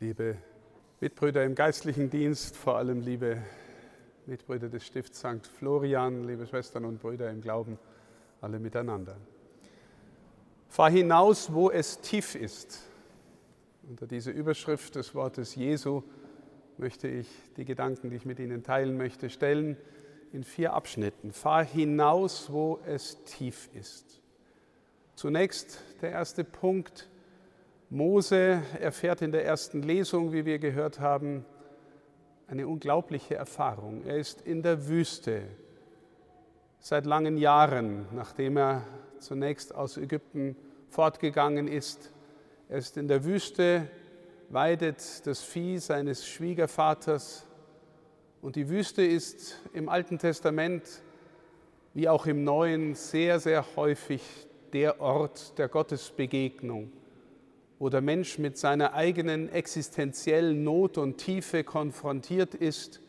Liebe Mitbrüder im geistlichen Dienst, vor allem liebe Mitbrüder des Stifts St. Florian, liebe Schwestern und Brüder im Glauben, alle miteinander. Fahr hinaus, wo es tief ist. Unter diese Überschrift des Wortes Jesu möchte ich die Gedanken, die ich mit Ihnen teilen möchte, stellen in vier Abschnitten. Fahr hinaus, wo es tief ist. Zunächst der erste Punkt. Mose erfährt in der ersten Lesung, wie wir gehört haben, eine unglaubliche Erfahrung. Er ist in der Wüste seit langen Jahren, nachdem er zunächst aus Ägypten fortgegangen ist. Er ist in der Wüste, weidet das Vieh seines Schwiegervaters. Und die Wüste ist im Alten Testament wie auch im Neuen sehr, sehr häufig der Ort der Gottesbegegnung, wo der Mensch mit seiner eigenen existenziellen Not und Tiefe konfrontiert ist,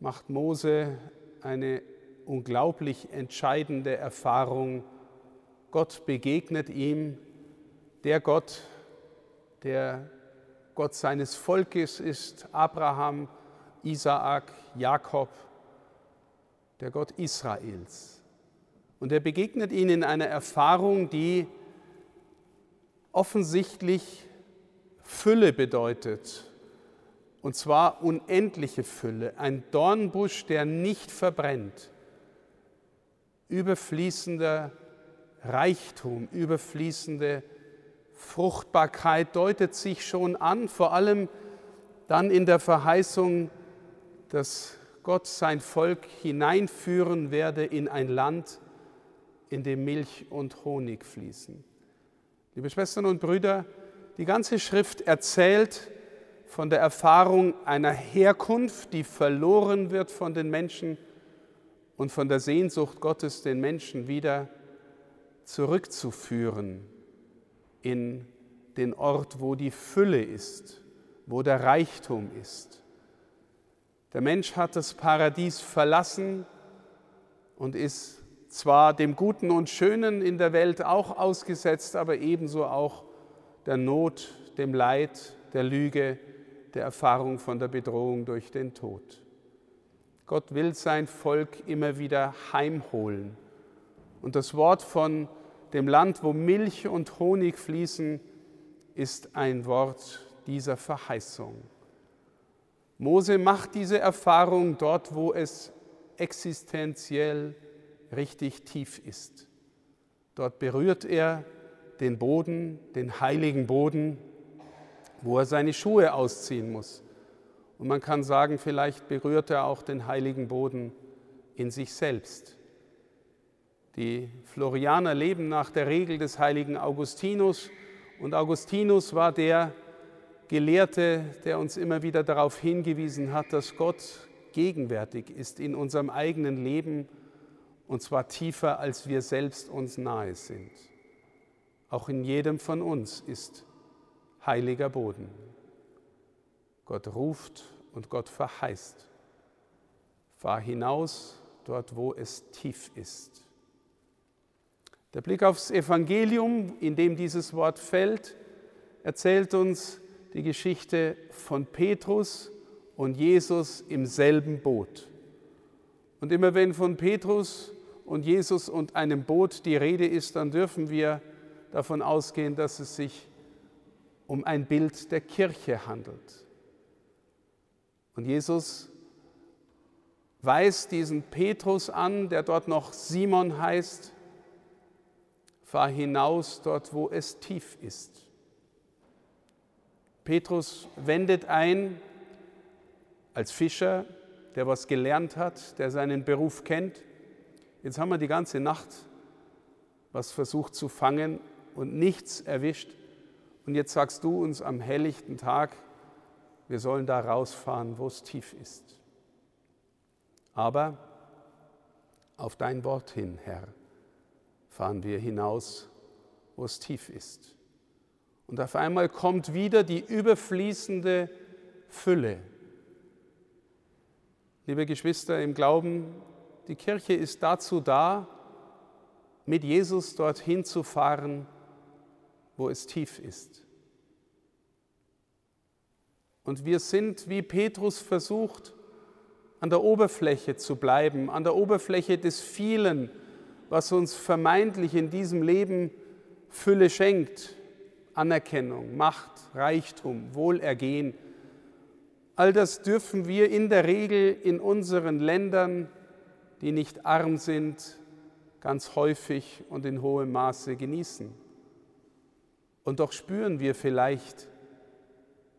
macht Mose eine unglaublich entscheidende Erfahrung. Gott begegnet ihm, der Gott, der Gott seines Volkes ist, Abraham, Isaak, Jakob, der Gott Israels. Und er begegnet ihnen in einer Erfahrung, die offensichtlich Fülle bedeutet, und zwar unendliche Fülle, ein Dornbusch, der nicht verbrennt, überfließender Reichtum, überfließende Fruchtbarkeit deutet sich schon an, vor allem dann in der Verheißung, dass Gott sein Volk hineinführen werde in ein Land, in dem Milch und Honig fließen. Liebe Schwestern und Brüder, die ganze Schrift erzählt von der Erfahrung einer Herkunft, die verloren wird von den Menschen und von der Sehnsucht Gottes, den Menschen wieder zurückzuführen in den Ort, wo die Fülle ist, wo der Reichtum ist. Der Mensch hat das Paradies verlassen und ist zwar dem Guten und Schönen in der Welt auch ausgesetzt, aber ebenso auch der Not, dem Leid, der Lüge, der Erfahrung von der Bedrohung durch den Tod. Gott will sein Volk immer wieder heimholen. Und das Wort von dem Land, wo Milch und Honig fließen, ist ein Wort dieser Verheißung. Mose macht diese Erfahrung dort, wo es existenziell richtig tief ist. Dort berührt er den Boden, den heiligen Boden, wo er seine Schuhe ausziehen muss. Und man kann sagen, vielleicht berührt er auch den heiligen Boden in sich selbst. Die Florianer leben nach der Regel des heiligen Augustinus und Augustinus war der Gelehrte, der uns immer wieder darauf hingewiesen hat, dass Gott gegenwärtig ist in unserem eigenen Leben und zwar tiefer, als wir selbst uns nahe sind. Auch in jedem von uns ist heiliger Boden. Gott ruft und Gott verheißt. Fahr hinaus dort, wo es tief ist. Der Blick aufs Evangelium, in dem dieses Wort fällt, erzählt uns die Geschichte von Petrus und Jesus im selben Boot. Und immer wenn von Petrus und Jesus und einem Boot die Rede ist, dann dürfen wir davon ausgehen, dass es sich um ein Bild der Kirche handelt. Und Jesus weist diesen Petrus an, der dort noch Simon heißt, fahr hinaus dort, wo es tief ist. Petrus wendet ein als Fischer, der was gelernt hat, der seinen Beruf kennt Jetzt haben wir die ganze Nacht was versucht zu fangen und nichts erwischt. Und jetzt sagst du uns am helllichten Tag, wir sollen da rausfahren, wo es tief ist. Aber auf dein Wort hin, Herr, fahren wir hinaus, wo es tief ist. Und auf einmal kommt wieder die überfließende Fülle. Liebe Geschwister im Glauben, die Kirche ist dazu da, mit Jesus dorthin zu fahren, wo es tief ist. Und wir sind, wie Petrus versucht, an der Oberfläche zu bleiben, an der Oberfläche des vielen, was uns vermeintlich in diesem Leben Fülle schenkt, Anerkennung, Macht, Reichtum, Wohlergehen. All das dürfen wir in der Regel in unseren Ländern, die nicht arm sind, ganz häufig und in hohem Maße genießen. Und doch spüren wir vielleicht,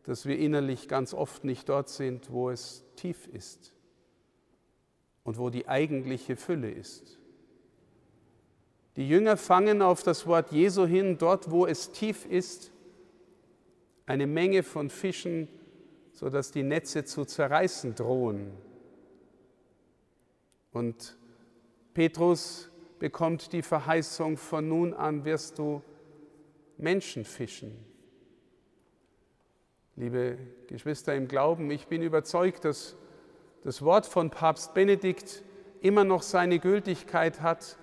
dass wir innerlich ganz oft nicht dort sind, wo es tief ist und wo die eigentliche Fülle ist. Die Jünger fangen auf das Wort Jesu hin, dort wo es tief ist, eine Menge von Fischen, sodass die Netze zu zerreißen drohen. Und Petrus bekommt die Verheißung, von nun an wirst du Menschen fischen. Liebe Geschwister im Glauben, ich bin überzeugt, dass das Wort von Papst Benedikt immer noch seine Gültigkeit hat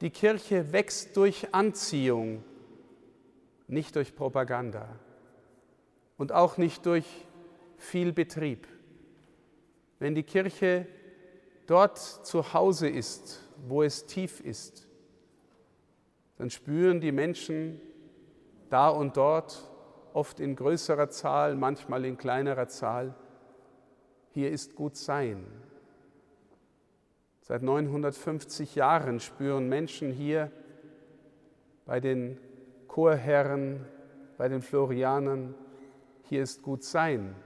die Kirche wächst durch Anziehung, nicht durch Propaganda und auch nicht durch viel Betrieb. Wenn die Kirche dort zu Hause ist, wo es tief ist, dann spüren die Menschen da und dort, oft in größerer Zahl, manchmal in kleinerer Zahl, hier ist gut sein, Seit 950 Jahren spüren Menschen hier bei den Chorherren, bei den Florianern, hier ist gut sein.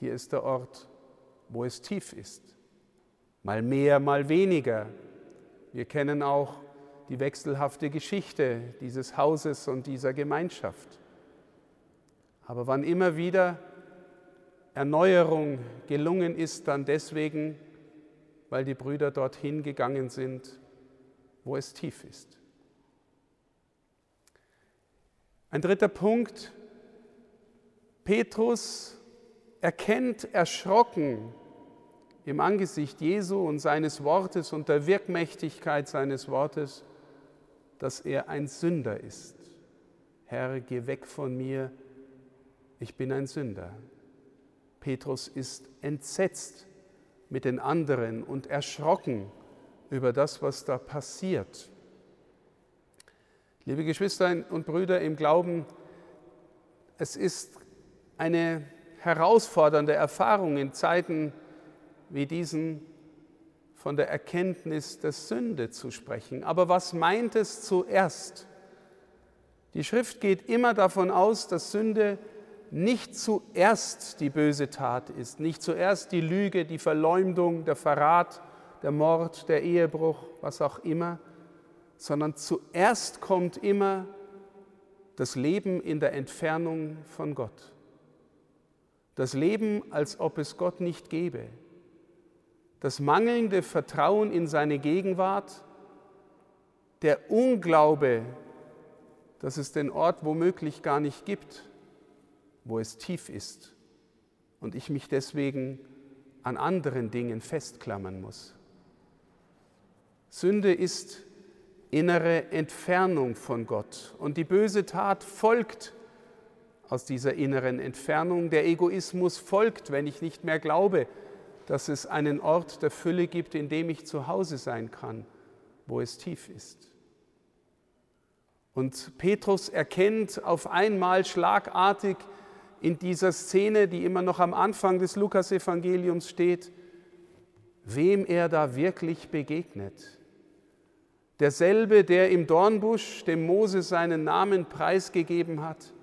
Hier ist der Ort, wo es tief ist. Mal mehr, mal weniger. Wir kennen auch die wechselhafte Geschichte dieses Hauses und dieser Gemeinschaft. Aber wann immer wieder Erneuerung gelungen ist, dann deswegen, weil die Brüder dorthin gegangen sind, wo es tief ist. Ein dritter Punkt. Petrus erkennt erschrocken im Angesicht Jesu und seines Wortes und der Wirkmächtigkeit seines Wortes, dass er ein Sünder ist. Herr, geh weg von mir, ich bin ein Sünder. Petrus ist entsetzt mit den anderen und erschrocken über das, was da passiert. Liebe Geschwister und Brüder im Glauben, es ist eine herausfordernde Erfahrung in Zeiten wie diesen von der Erkenntnis der Sünde zu sprechen. Aber was meint es zuerst? Die Schrift geht immer davon aus, dass Sünde nicht zuerst die böse Tat ist, nicht zuerst die Lüge, die Verleumdung, der Verrat, der Mord, der Ehebruch, was auch immer, sondern zuerst kommt immer das Leben in der Entfernung von Gott. Das Leben, als ob es Gott nicht gäbe. Das mangelnde Vertrauen in seine Gegenwart, der Unglaube, dass es den Ort womöglich gar nicht gibt wo es tief ist und ich mich deswegen an anderen Dingen festklammern muss. Sünde ist innere Entfernung von Gott und die böse Tat folgt aus dieser inneren Entfernung. Der Egoismus folgt, wenn ich nicht mehr glaube, dass es einen Ort der Fülle gibt, in dem ich zu Hause sein kann, wo es tief ist. Und Petrus erkennt auf einmal schlagartig, in dieser Szene, die immer noch am Anfang des Lukasevangeliums steht, wem er da wirklich begegnet. Derselbe, der im Dornbusch dem Mose seinen Namen preisgegeben hat,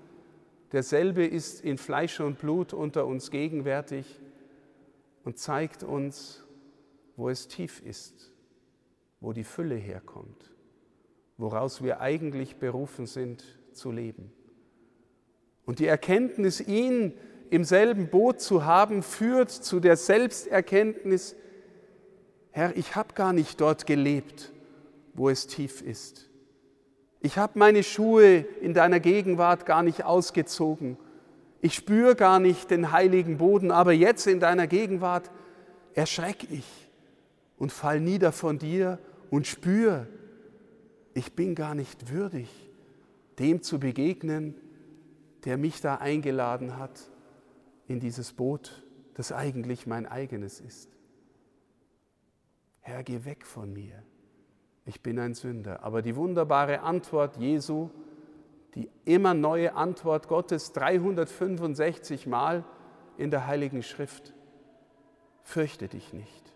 derselbe ist in Fleisch und Blut unter uns gegenwärtig und zeigt uns, wo es tief ist, wo die Fülle herkommt, woraus wir eigentlich berufen sind zu leben. Und die Erkenntnis, ihn im selben Boot zu haben, führt zu der Selbsterkenntnis, Herr, ich habe gar nicht dort gelebt, wo es tief ist. Ich habe meine Schuhe in deiner Gegenwart gar nicht ausgezogen. Ich spüre gar nicht den heiligen Boden, aber jetzt in deiner Gegenwart erschrecke ich und fall nieder von dir und spüre, ich bin gar nicht würdig, dem zu begegnen, der mich da eingeladen hat, in dieses Boot, das eigentlich mein eigenes ist. Herr, geh weg von mir. Ich bin ein Sünder. Aber die wunderbare Antwort Jesu, die immer neue Antwort Gottes 365 Mal in der Heiligen Schrift. Fürchte dich nicht.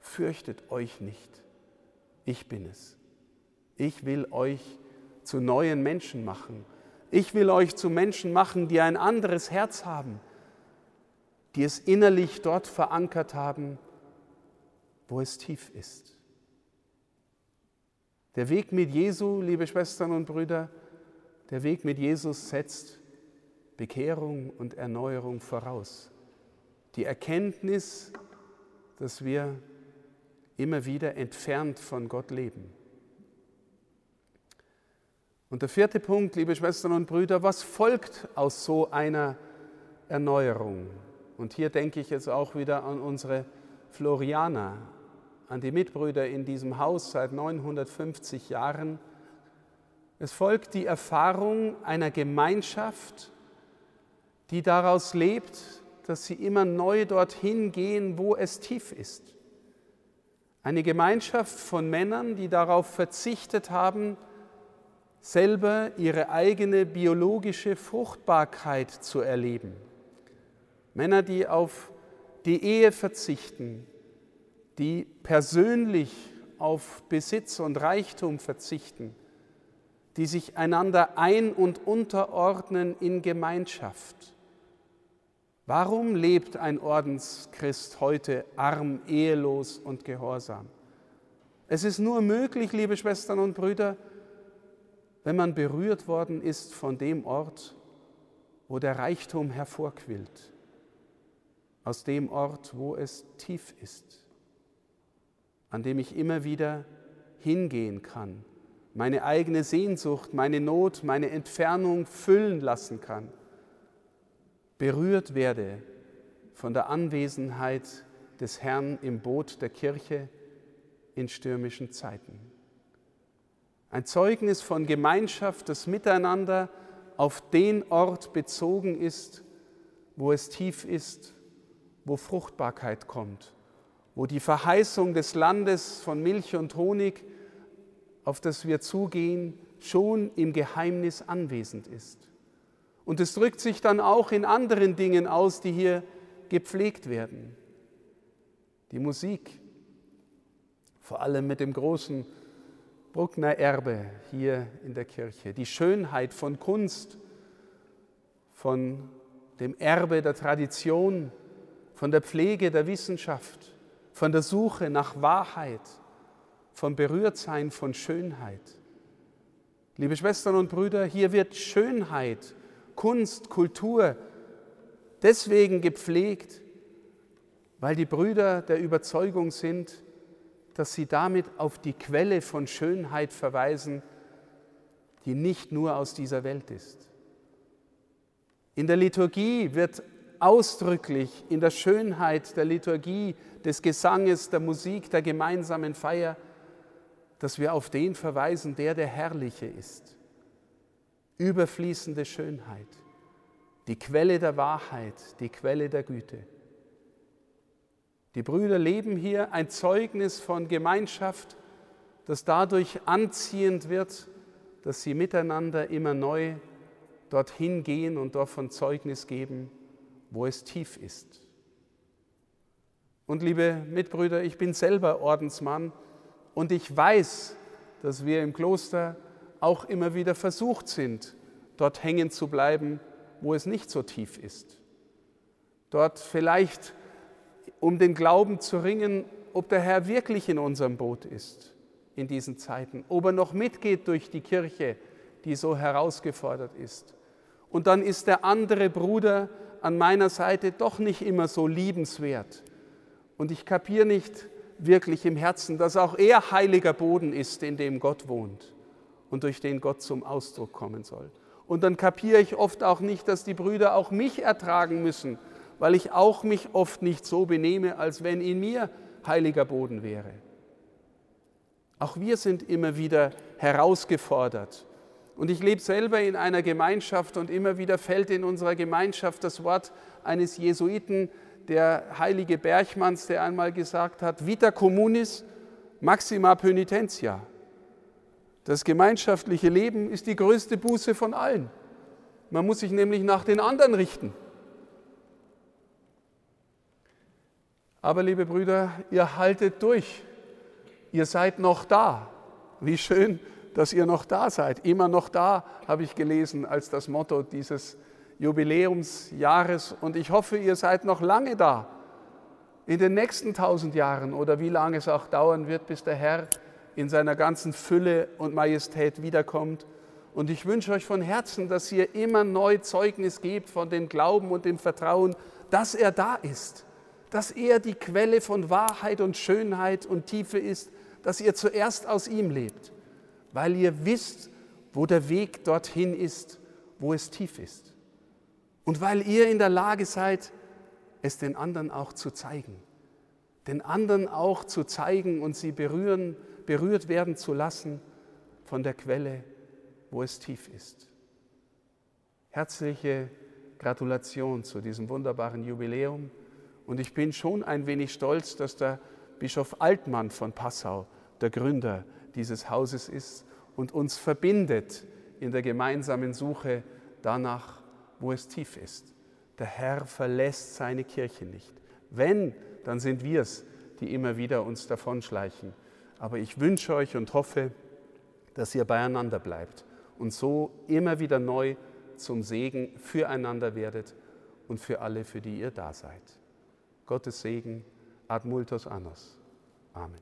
Fürchtet euch nicht. Ich bin es. Ich will euch zu neuen Menschen machen. Ich will euch zu Menschen machen, die ein anderes Herz haben, die es innerlich dort verankert haben, wo es tief ist. Der Weg mit Jesu, liebe Schwestern und Brüder, der Weg mit Jesus setzt Bekehrung und Erneuerung voraus. Die Erkenntnis, dass wir immer wieder entfernt von Gott leben. Und der vierte Punkt, liebe Schwestern und Brüder, was folgt aus so einer Erneuerung? Und hier denke ich jetzt auch wieder an unsere Florianer, an die Mitbrüder in diesem Haus seit 950 Jahren. Es folgt die Erfahrung einer Gemeinschaft, die daraus lebt, dass sie immer neu dorthin gehen, wo es tief ist. Eine Gemeinschaft von Männern, die darauf verzichtet haben, selber ihre eigene biologische Fruchtbarkeit zu erleben. Männer, die auf die Ehe verzichten, die persönlich auf Besitz und Reichtum verzichten, die sich einander ein- und unterordnen in Gemeinschaft. Warum lebt ein Ordenschrist heute arm, ehelos und gehorsam? Es ist nur möglich, liebe Schwestern und Brüder, wenn man berührt worden ist von dem Ort, wo der Reichtum hervorquillt, aus dem Ort, wo es tief ist, an dem ich immer wieder hingehen kann, meine eigene Sehnsucht, meine Not, meine Entfernung füllen lassen kann, berührt werde von der Anwesenheit des Herrn im Boot der Kirche in stürmischen Zeiten. Ein Zeugnis von Gemeinschaft, das Miteinander auf den Ort bezogen ist, wo es tief ist, wo Fruchtbarkeit kommt, wo die Verheißung des Landes von Milch und Honig, auf das wir zugehen, schon im Geheimnis anwesend ist. Und es drückt sich dann auch in anderen Dingen aus, die hier gepflegt werden. Die Musik, vor allem mit dem großen Bruckner Erbe hier in der Kirche, die Schönheit von Kunst, von dem Erbe der Tradition, von der Pflege der Wissenschaft, von der Suche nach Wahrheit, vom Berührtsein von Schönheit. Liebe Schwestern und Brüder, hier wird Schönheit, Kunst, Kultur deswegen gepflegt, weil die Brüder der Überzeugung sind, dass sie damit auf die Quelle von Schönheit verweisen, die nicht nur aus dieser Welt ist. In der Liturgie wird ausdrücklich in der Schönheit der Liturgie, des Gesanges, der Musik, der gemeinsamen Feier, dass wir auf den verweisen, der der Herrliche ist. Überfließende Schönheit, die Quelle der Wahrheit, die Quelle der Güte. Die Brüder leben hier ein Zeugnis von Gemeinschaft, das dadurch anziehend wird, dass sie miteinander immer neu dorthin gehen und davon Zeugnis geben, wo es tief ist. Und liebe Mitbrüder, ich bin selber Ordensmann und ich weiß, dass wir im Kloster auch immer wieder versucht sind, dort hängen zu bleiben, wo es nicht so tief ist. Dort vielleicht um den Glauben zu ringen, ob der Herr wirklich in unserem Boot ist in diesen Zeiten, ob er noch mitgeht durch die Kirche, die so herausgefordert ist. Und dann ist der andere Bruder an meiner Seite doch nicht immer so liebenswert. Und ich kapiere nicht wirklich im Herzen, dass auch er heiliger Boden ist, in dem Gott wohnt und durch den Gott zum Ausdruck kommen soll. Und dann kapiere ich oft auch nicht, dass die Brüder auch mich ertragen müssen, weil ich auch mich oft nicht so benehme, als wenn in mir heiliger Boden wäre. Auch wir sind immer wieder herausgefordert. Und ich lebe selber in einer Gemeinschaft und immer wieder fällt in unserer Gemeinschaft das Wort eines Jesuiten, der heilige Berchmanns, der einmal gesagt hat, Vita communis maxima penitentia. Das gemeinschaftliche Leben ist die größte Buße von allen. Man muss sich nämlich nach den anderen richten. Aber liebe Brüder, ihr haltet durch. Ihr seid noch da. Wie schön, dass ihr noch da seid. Immer noch da, habe ich gelesen, als das Motto dieses Jubiläumsjahres. Und ich hoffe, ihr seid noch lange da. In den nächsten tausend Jahren oder wie lange es auch dauern wird, bis der Herr in seiner ganzen Fülle und Majestät wiederkommt. Und ich wünsche euch von Herzen, dass ihr immer neu Zeugnis gebt von dem Glauben und dem Vertrauen, dass er da ist, dass er die Quelle von Wahrheit und Schönheit und Tiefe ist, dass ihr zuerst aus ihm lebt, weil ihr wisst, wo der Weg dorthin ist, wo es tief ist. Und weil ihr in der Lage seid, es den anderen auch zu zeigen, den anderen auch zu zeigen und sie berühren, berührt werden zu lassen von der Quelle, wo es tief ist. Herzliche Gratulation zu diesem wunderbaren Jubiläum und ich bin schon ein wenig stolz, dass der Bischof Altmann von Passau der Gründer dieses Hauses ist und uns verbindet in der gemeinsamen Suche danach, wo es tief ist. Der Herr verlässt seine Kirche nicht. Wenn, dann sind wir es, die immer wieder uns davonschleichen. Aber ich wünsche euch und hoffe, dass ihr beieinander bleibt und so immer wieder neu zum Segen füreinander werdet und für alle, für die ihr da seid. Gottes Segen ad multos annos. Amen.